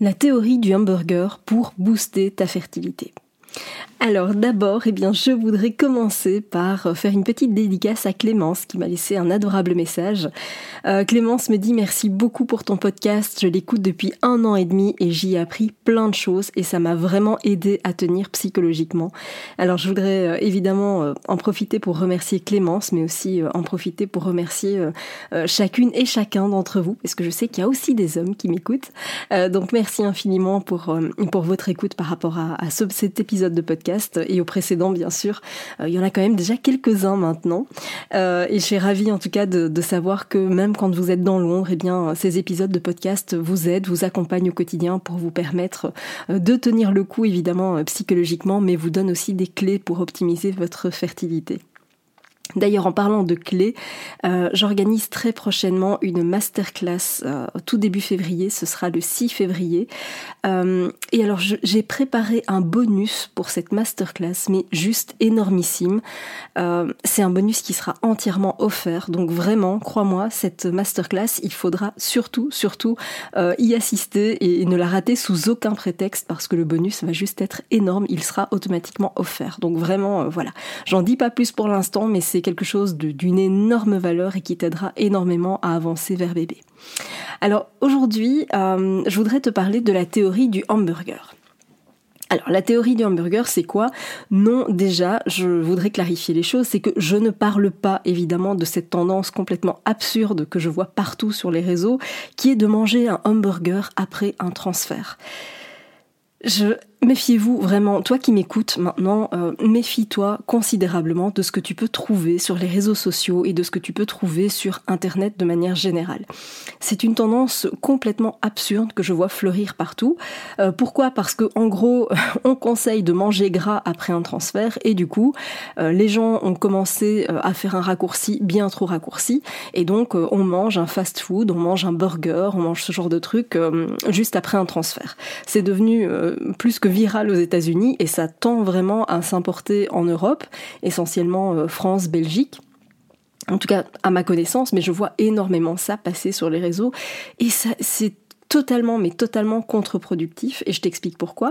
La théorie du hamburger pour booster ta fertilité. Alors d'abord, eh bien, je voudrais commencer par faire une petite dédicace à Clémence qui m'a laissé un adorable message. Euh, Clémence me dit merci beaucoup pour ton podcast, je l'écoute depuis un an et demi et j'y ai appris plein de choses et ça m'a vraiment aidé à tenir psychologiquement. Alors je voudrais euh, évidemment euh, en profiter pour remercier Clémence, mais aussi en profiter pour remercier chacune et chacun d'entre vous, parce que je sais qu'il y a aussi des hommes qui m'écoutent. donc merci infiniment pour, pour votre écoute par rapport à cet épisode de podcast et au précédent bien sûr. Euh, il y en a quand même déjà quelques-uns maintenant. Euh, et je suis ravie en tout cas de, savoir que même quand vous êtes dans l'ombre, eh bien ces épisodes de podcast vous aident, vous accompagnent au quotidien pour vous permettre euh, de tenir le coup évidemment psychologiquement, mais vous donnent aussi des clés pour optimiser votre fertilité. D'ailleurs, en parlant de clés, euh, j'organise très prochainement une masterclass euh, tout début février, ce sera le 6 février. Euh, et alors, j'ai préparé un bonus pour cette masterclass, mais juste énormissime. C'est un bonus qui sera entièrement offert, donc vraiment, crois-moi, cette masterclass, il faudra surtout, surtout y assister et ne la rater sous aucun prétexte parce que le bonus va juste être énorme, il sera automatiquement offert. Donc vraiment, voilà. J'en dis pas plus pour l'instant, mais c'est quelque chose d'une énorme valeur et qui t'aidera énormément à avancer vers bébé. Alors aujourd'hui, euh, je voudrais te parler de la théorie du hamburger. Alors la théorie du hamburger, c'est quoi? Non, déjà, je voudrais clarifier les choses, c'est que je ne parle pas évidemment de cette tendance complètement absurde que je vois partout sur les réseaux, qui est de manger un hamburger après un transfert. Je Méfiez-vous vraiment, toi qui m'écoutes maintenant, euh, méfie-toi considérablement de ce que tu peux trouver sur les réseaux sociaux et de ce que tu peux trouver sur Internet de manière générale. C'est une tendance complètement absurde que je vois fleurir partout. Euh, pourquoi? Parce que en gros, on conseille de manger gras après un transfert et du coup, euh, les gens ont commencé à faire un raccourci bien trop raccourci et donc on mange un fast-food, on mange un burger, on mange ce genre de truc juste après un transfert. C'est devenu plus que viral aux États-Unis et ça tend vraiment à s'importer en Europe, essentiellement euh, France, Belgique. En tout cas, à ma connaissance, mais je vois énormément ça passer sur les réseaux et ça, c'est totalement, mais totalement contre-productif, et je t'explique pourquoi.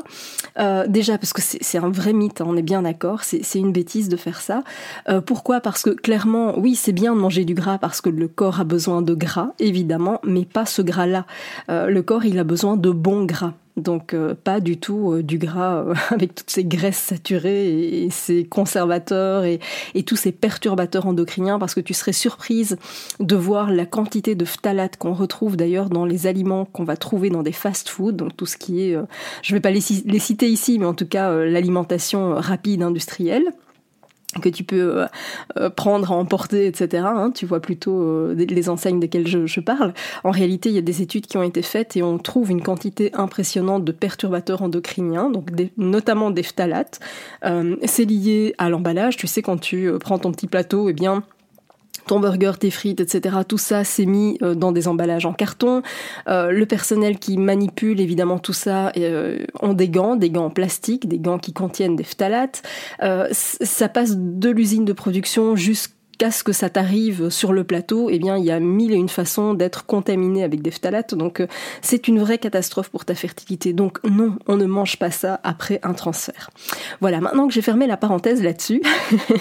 Euh, déjà parce que c'est un vrai mythe, hein, on est bien d'accord, c'est une bêtise de faire ça. Euh, pourquoi? Parce que clairement, oui, c'est bien de manger du gras parce que le corps a besoin de gras, évidemment, mais pas ce gras-là. le corps, il a besoin de bons gras. Donc euh, pas du tout euh, du gras euh, avec toutes ces graisses saturées et, ces conservateurs et, tous ces perturbateurs endocriniens parce que tu serais surprise de voir la quantité de phtalates qu'on retrouve d'ailleurs dans les aliments qu'on va trouver dans des fast-foods, donc tout ce qui est, je vais pas les, les, citer ici, mais en tout cas l'alimentation rapide industrielle que tu peux euh, euh, prendre emporter, etc. Hein, tu vois plutôt euh, les enseignes desquelles je, parle. En réalité, il y a des études qui ont été faites et on trouve une quantité impressionnante de perturbateurs endocriniens, notamment des phtalates. c'est lié à l'emballage. Tu sais, quand tu prends ton petit plateau, eh bien, ton burger, tes frites, etc. Tout ça, c'est mis euh, dans des emballages en carton. Euh, le personnel qui manipule évidemment tout ça euh, ont des gants, des gants en plastique, des gants qui contiennent des phtalates. ça passe de l'usine de production jusqu'à qu'à ce que ça t'arrive sur le plateau, eh bien, il y a mille et une façons d'être contaminé avec des phtalates. Donc, euh, c'est une vraie catastrophe pour ta fertilité. Donc, non, on ne mange pas ça après un transfert. Voilà. Maintenant que j'ai fermé la parenthèse là-dessus,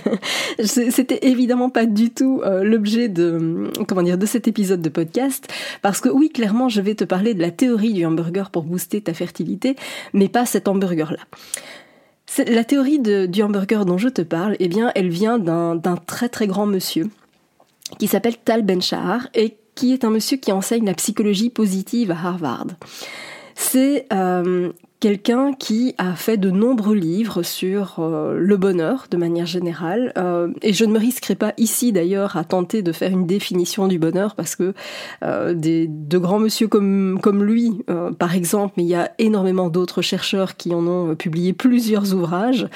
c'était évidemment pas du tout euh, l'objet de, comment dire, de cet épisode de podcast. Parce que oui, clairement, je vais te parler de la théorie du hamburger pour booster ta fertilité, mais pas cet hamburger-là. La théorie du hamburger dont je te parle, eh bien, elle vient d'un très très grand monsieur qui s'appelle Tal Ben-Shahar et qui est un monsieur qui enseigne la psychologie positive à Harvard. C'est euh, quelqu'un qui a fait de nombreux livres sur euh, le bonheur de manière générale. Euh, et je ne me risquerai pas ici d'ailleurs à tenter de faire une définition du bonheur parce que euh, des, de grands monsieur comme, comme lui, par exemple, mais il y a énormément d'autres chercheurs qui en ont publié plusieurs ouvrages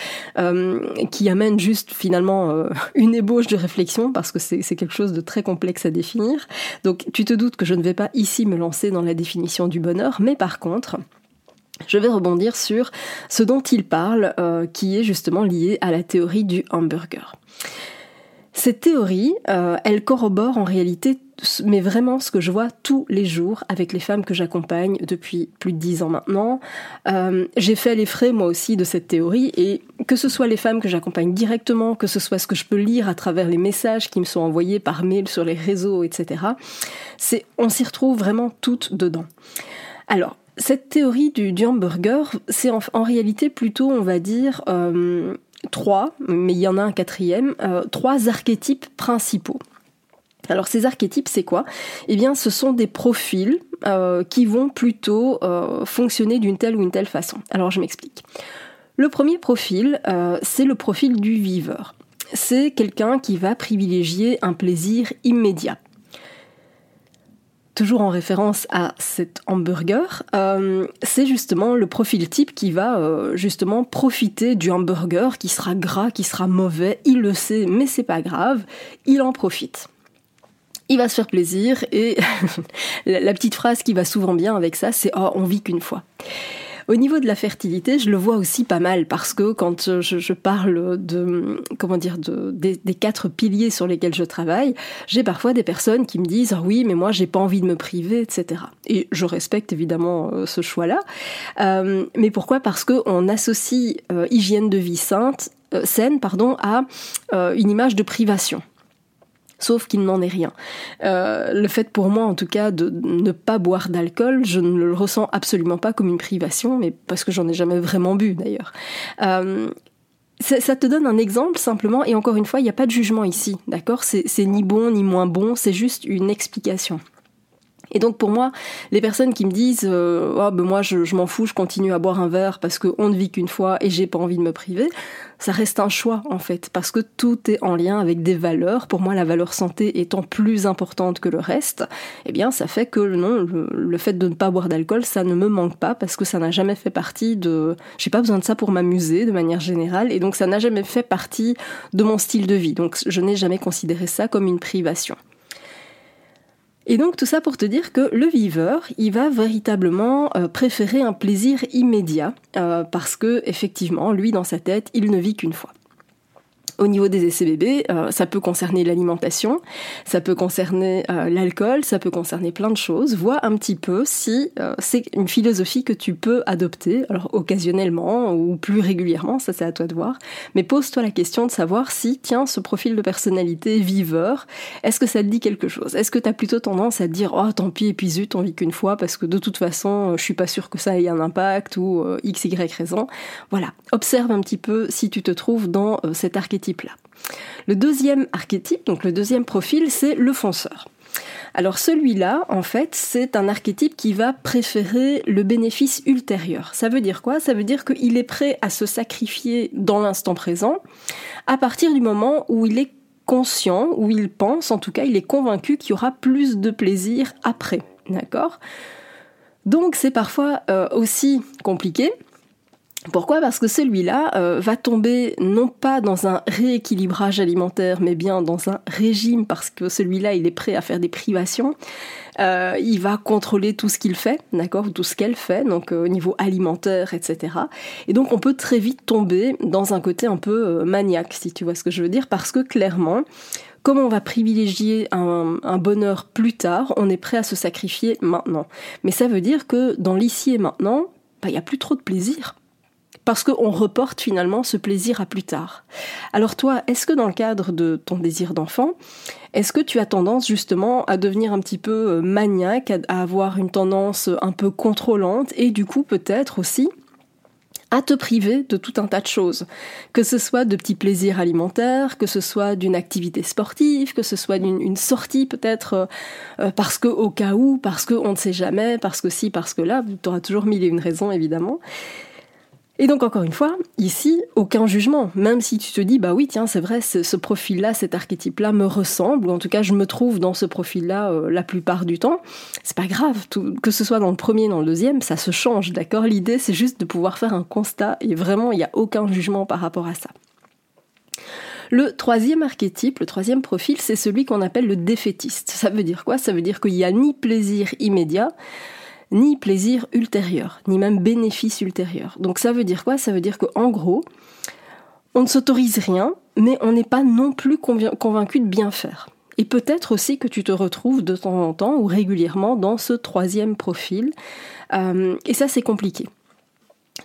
qui amènent juste finalement une ébauche de réflexion parce que c'est quelque chose de très complexe à définir. Donc tu te doutes que je ne vais pas ici me lancer dans la définition du bonheur, mais par contre, je vais rebondir sur ce dont il parle, euh, qui est justement lié à la théorie du hamburger. Cette théorie, euh, elle corrobore en réalité, mais vraiment ce que je vois tous les jours avec les femmes que j'accompagne depuis plus de dix ans maintenant. Euh, j'ai fait les frais moi aussi de cette théorie et que ce soit les femmes que j'accompagne directement, que ce soit ce que je peux lire à travers les messages qui me sont envoyés par mail sur les réseaux, etc. C'est, on s'y retrouve vraiment toutes dedans. Alors, cette théorie du, hamburger, c'est en, réalité plutôt, on va dire, euh, trois, mais il y en a un quatrième, euh, trois archétypes principaux. Alors ces archétypes, c'est quoi? Eh bien, ce sont des profils euh, qui vont plutôt fonctionner d'une telle ou une telle façon. Alors je m'explique. Le premier profil, c'est le profil du viveur. C'est quelqu'un qui va privilégier un plaisir immédiat toujours en référence à cet hamburger, euh, c'est justement le profil type qui va euh, justement profiter du hamburger qui sera gras, qui sera mauvais, il le sait, mais c'est pas grave, il en profite. Il va se faire plaisir et la petite phrase qui va souvent bien avec ça, c'est oh on vit qu'une fois. Au niveau de la fertilité, je le vois aussi pas mal parce que quand je, parle de comment dire de, des, quatre piliers sur lesquels je travaille, j'ai parfois des personnes qui me disent ah oui mais moi j'ai pas envie de me priver etc. Et je respecte évidemment euh, ce choix-là, euh, mais pourquoi? Parce que on associe euh, hygiène de vie sainte saine pardon à une image de privation sauf qu'il n'en est rien. Euh, le fait pour moi, en tout cas, de ne pas boire d'alcool, je ne le ressens absolument pas comme une privation, mais parce que j'en ai jamais vraiment bu d'ailleurs. Euh, ça, te donne un exemple simplement, et encore une fois, il n'y a pas de jugement ici, d'accord? C'est ni bon ni moins bon, c'est juste une explication. Et donc pour moi, les personnes qui me disent euh, oh, ben moi je, m'en fous, je continue à boire un verre parce qu'on ne vit qu'une fois et j'ai pas envie de me priver, ça reste un choix en fait parce que tout est en lien avec des valeurs. Pour moi, la valeur santé étant plus importante que le reste, eh bien ça fait que non, le, fait de ne pas boire d'alcool, ça ne me manque pas parce que ça n'a jamais fait partie de. J'ai pas besoin de ça pour m'amuser de manière générale et donc ça n'a jamais fait partie de mon style de vie. Donc je n'ai jamais considéré ça comme une privation. Et donc tout ça pour te dire que le viveur, il va véritablement euh, préférer un plaisir immédiat euh, parce que effectivement, lui dans sa tête, il ne vit qu'une fois. Au niveau des essais bébés, euh, ça peut concerner l'alimentation, ça peut concerner euh, l'alcool, ça peut concerner plein de choses. Vois un petit peu si euh, c'est une philosophie que tu peux adopter, alors occasionnellement ou plus régulièrement, ça c'est à toi de voir. Mais pose-toi la question de savoir si, tiens, ce profil de personnalité viveur, est-ce que ça te dit quelque chose? Est-ce que tu as plutôt tendance à te dire, oh tant pis, et puis zut, on vit qu'une fois parce que de toute façon, je suis pas sûr que ça ait un impact ou x, y raison? Voilà, observe un petit peu si tu te trouves dans cet archétype Le deuxième archétype, donc le deuxième profil, c'est le fonceur. Alors celui-là, en fait, c'est un archétype qui va préférer le bénéfice ultérieur. Ça veut dire quoi? Ça veut dire qu'il est prêt à se sacrifier dans l'instant présent à partir du moment où il est conscient, où il pense, en tout cas, il est convaincu qu'il y aura plus de plaisir après. D'accord? Donc c'est parfois euh, aussi compliqué pourquoi? Parce que celui-là euh, va tomber non pas dans un rééquilibrage alimentaire, mais bien dans un régime, parce que celui-là, il est prêt à faire des privations. Euh, il va contrôler tout ce qu'il fait, d'accord, tout ce qu'elle fait, donc euh, au niveau alimentaire, etc. Et donc on peut très vite tomber dans un côté un peu maniaque, si tu vois ce que je veux dire, parce que clairement, comme on va privilégier un, bonheur plus tard, on est prêt à se sacrifier maintenant. Mais ça veut dire que dans l'ici et maintenant, bah, il n'y a plus trop de plaisir parce qu'on reporte finalement ce plaisir à plus tard. Alors toi, est-ce que dans le cadre de ton désir d'enfant, est-ce que tu as tendance justement à devenir un petit peu euh, maniaque, à avoir une tendance un peu contrôlante et du coup peut-être aussi à te priver de tout un tas de choses, que ce soit de petits plaisirs alimentaires, que ce soit d'une activité sportive, que ce soit d'une sortie peut-être euh, euh, parce que au cas où, parce qu'on ne sait jamais, parce que si, parce que là, tu auras toujours mille et une raisons évidemment. Et donc encore une fois, ici, aucun jugement, même si tu te dis, bah oui, tiens, c'est vrai, ce profil-là, cet archétype-là me ressemble, ou en tout cas je me trouve dans ce profil-là euh, la plupart du temps, c'est pas grave, que ce soit dans le premier, dans le deuxième, ça se change, d'accord? L'idée, c'est juste de pouvoir faire un constat, et vraiment, il n'y a aucun jugement par rapport à ça. Le troisième archétype, le troisième profil, c'est celui qu'on appelle le défaitiste. Ça veut dire quoi? Ça veut dire qu'il n'y a ni plaisir immédiat, ni plaisir ultérieur, ni même bénéfice ultérieur. Donc ça veut dire quoi? Ça veut dire qu'en gros, on ne s'autorise rien, mais on n'est pas non plus convaincu de bien faire. Et peut-être aussi que tu te retrouves de temps en temps ou régulièrement dans ce troisième profil. Euh, et ça, c'est compliqué.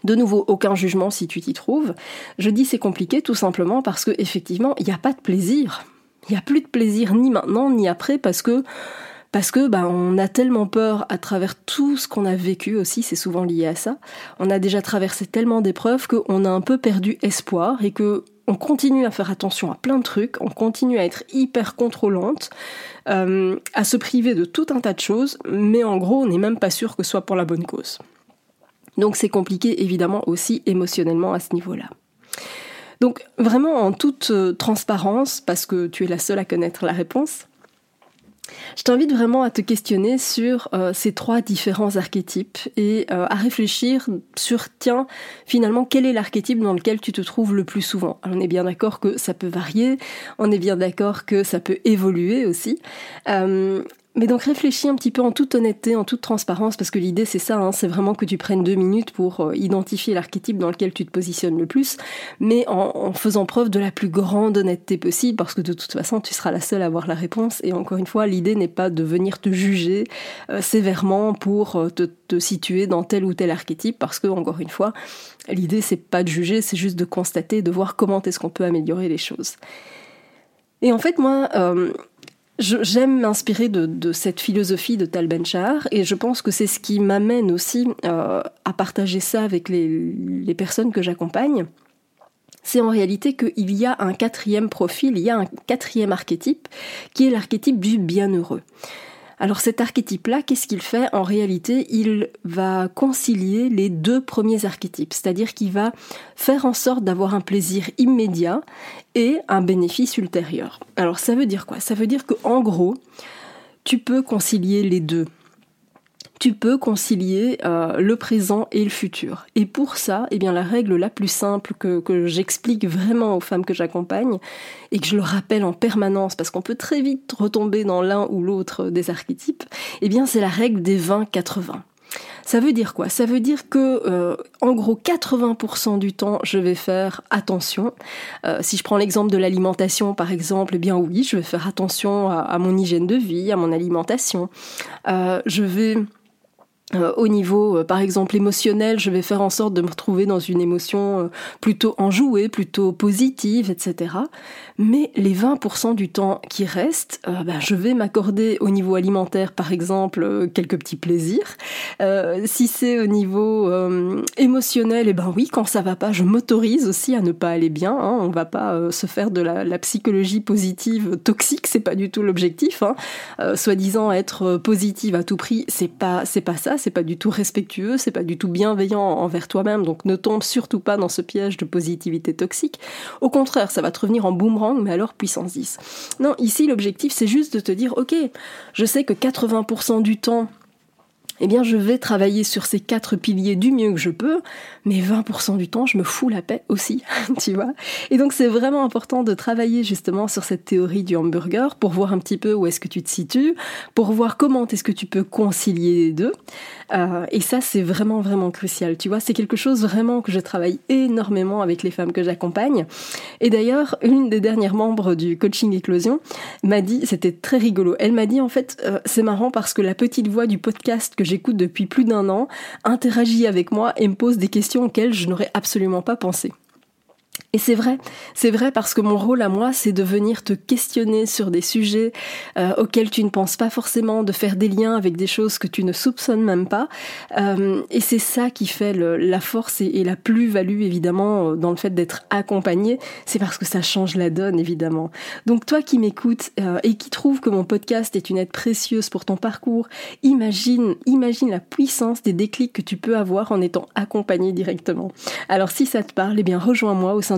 De nouveau, aucun jugement si tu t'y trouves. Je dis c'est compliqué tout simplement parce que effectivement, il n'y a pas de plaisir. Il n'y a plus de plaisir ni maintenant ni après parce que parce que bah, on a tellement peur à travers tout ce qu'on a vécu aussi, c'est souvent lié à ça. On a déjà traversé tellement d'épreuves qu'on a un peu perdu espoir et que on continue à faire attention à plein de trucs, on continue à être hyper contrôlante, euh, à se priver de tout un tas de choses, mais en gros, on n'est même pas sûr que ce soit pour la bonne cause. Donc c'est compliqué évidemment aussi émotionnellement à ce niveau-là. Donc vraiment en toute euh, transparence, parce que tu es la seule à connaître la réponse, je t'invite vraiment à te questionner sur euh, ces trois différents archétypes et euh, à réfléchir sur, tiens, finalement, quel est l'archétype dans lequel tu te trouves le plus souvent? On est bien d'accord que ça peut varier, on est bien d'accord que ça peut évoluer aussi. Euh, mais donc réfléchis un petit peu en toute honnêteté, en toute transparence, parce que l'idée c'est ça, hein, c'est vraiment que tu prennes deux minutes pour euh, identifier l'archétype dans lequel tu te positionnes le plus, mais en, faisant preuve de la plus grande honnêteté possible, parce que de toute façon tu seras la seule à avoir la réponse, et encore une fois, l'idée n'est pas de venir te juger euh, sévèrement pour euh, te, te, situer dans tel ou tel archétype, parce que encore une fois, l'idée c'est pas de juger, c'est juste de constater, de voir comment est-ce qu'on peut améliorer les choses. Et en fait, moi, J'aime m'inspirer de, cette philosophie de Tal Ben-Shahar et je pense que c'est ce qui m'amène aussi euh, à partager ça avec les, personnes que j'accompagne. C'est en réalité qu'il y a un quatrième profil, il y a un quatrième archétype qui est l'archétype du bienheureux. Alors cet archétype-là, qu'est-ce qu'il fait? En réalité, il va concilier les deux premiers archétypes, c'est-à-dire qu'il va faire en sorte d'avoir un plaisir immédiat et un bénéfice ultérieur. Alors ça veut dire quoi? Ça veut dire qu'en gros, tu peux concilier les deux tu peux concilier euh, le présent et le futur. Et pour ça, eh bien, la règle la plus simple que, que j'explique vraiment aux femmes que j'accompagne et que je le rappelle en permanence parce qu'on peut très vite retomber dans l'un ou l'autre des archétypes, eh bien, c'est la règle des 20-80. Ça veut dire quoi? Ça veut dire que, euh, en gros, 80% du temps, je vais faire attention. Euh, si je prends l'exemple de l'alimentation, par exemple, eh bien oui, je vais faire attention à, à, mon hygiène de vie, à mon alimentation. Euh, je vais au niveau, euh, par exemple, émotionnel, je vais faire en sorte de me retrouver dans une émotion euh, plutôt enjouée, plutôt positive, etc. Mais les 20% du temps qui reste, ben, je vais m'accorder au niveau alimentaire, par exemple, quelques petits plaisirs. si c'est au niveau émotionnel, et eh ben oui, quand ça va pas, je m'autorise aussi à ne pas aller bien. Hein. On va pas se faire de la, psychologie positive toxique, c'est pas du tout l'objectif. Hein. Soi-disant être positive à tout prix, c'est pas, pas ça c'est pas du tout respectueux, c'est pas du tout bienveillant envers toi-même, donc ne tombe surtout pas dans ce piège de positivité toxique. Au contraire, ça va te revenir en boomerang, mais alors puissance 10. Non, ici l'objectif c'est juste de te dire, ok, je sais que 80% du temps, eh bien je vais travailler sur ces quatre piliers du mieux que je peux, mais 20% du temps je me fous la paix aussi, tu vois. Et donc c'est vraiment important de travailler justement sur cette théorie du hamburger pour voir un petit peu où est-ce que tu te situes, pour voir comment est-ce que tu peux concilier les deux. Euh, et ça c'est vraiment vraiment crucial, tu vois. C'est quelque chose vraiment que je travaille énormément avec les femmes que j'accompagne. Et d'ailleurs une des dernières membres du coaching éclosion m'a dit, c'était très rigolo, elle m'a dit en fait euh, c'est marrant parce que la petite voix du podcast que j'écoute depuis plus d'un an interagit avec moi et me pose des questions auxquelles je n'aurais absolument pas pensé. Et c'est vrai, c'est vrai parce que mon rôle à moi, c'est de venir te questionner sur des sujets euh, auxquels tu ne penses pas forcément, de faire des liens avec des choses que tu ne soupçonnes même pas. Euh, et c'est ça qui fait la force et, la plus-value évidemment euh, dans le fait d'être accompagné. C'est parce que ça change la donne évidemment. Donc toi qui m'écoutes et qui trouve que mon podcast est une aide précieuse pour ton parcours, imagine, imagine la puissance des déclics que tu peux avoir en étant accompagné directement. Alors si ça te parle, eh bien rejoins-moi au sein